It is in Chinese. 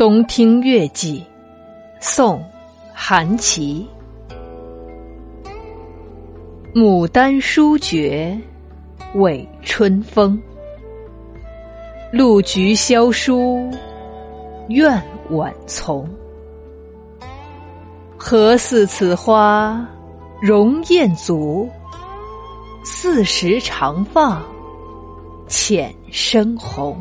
东听月季，宋·韩琦。牡丹殊绝，为春风。露菊萧疏，怨晚从。何似此花容艳足？四时长放浅深红。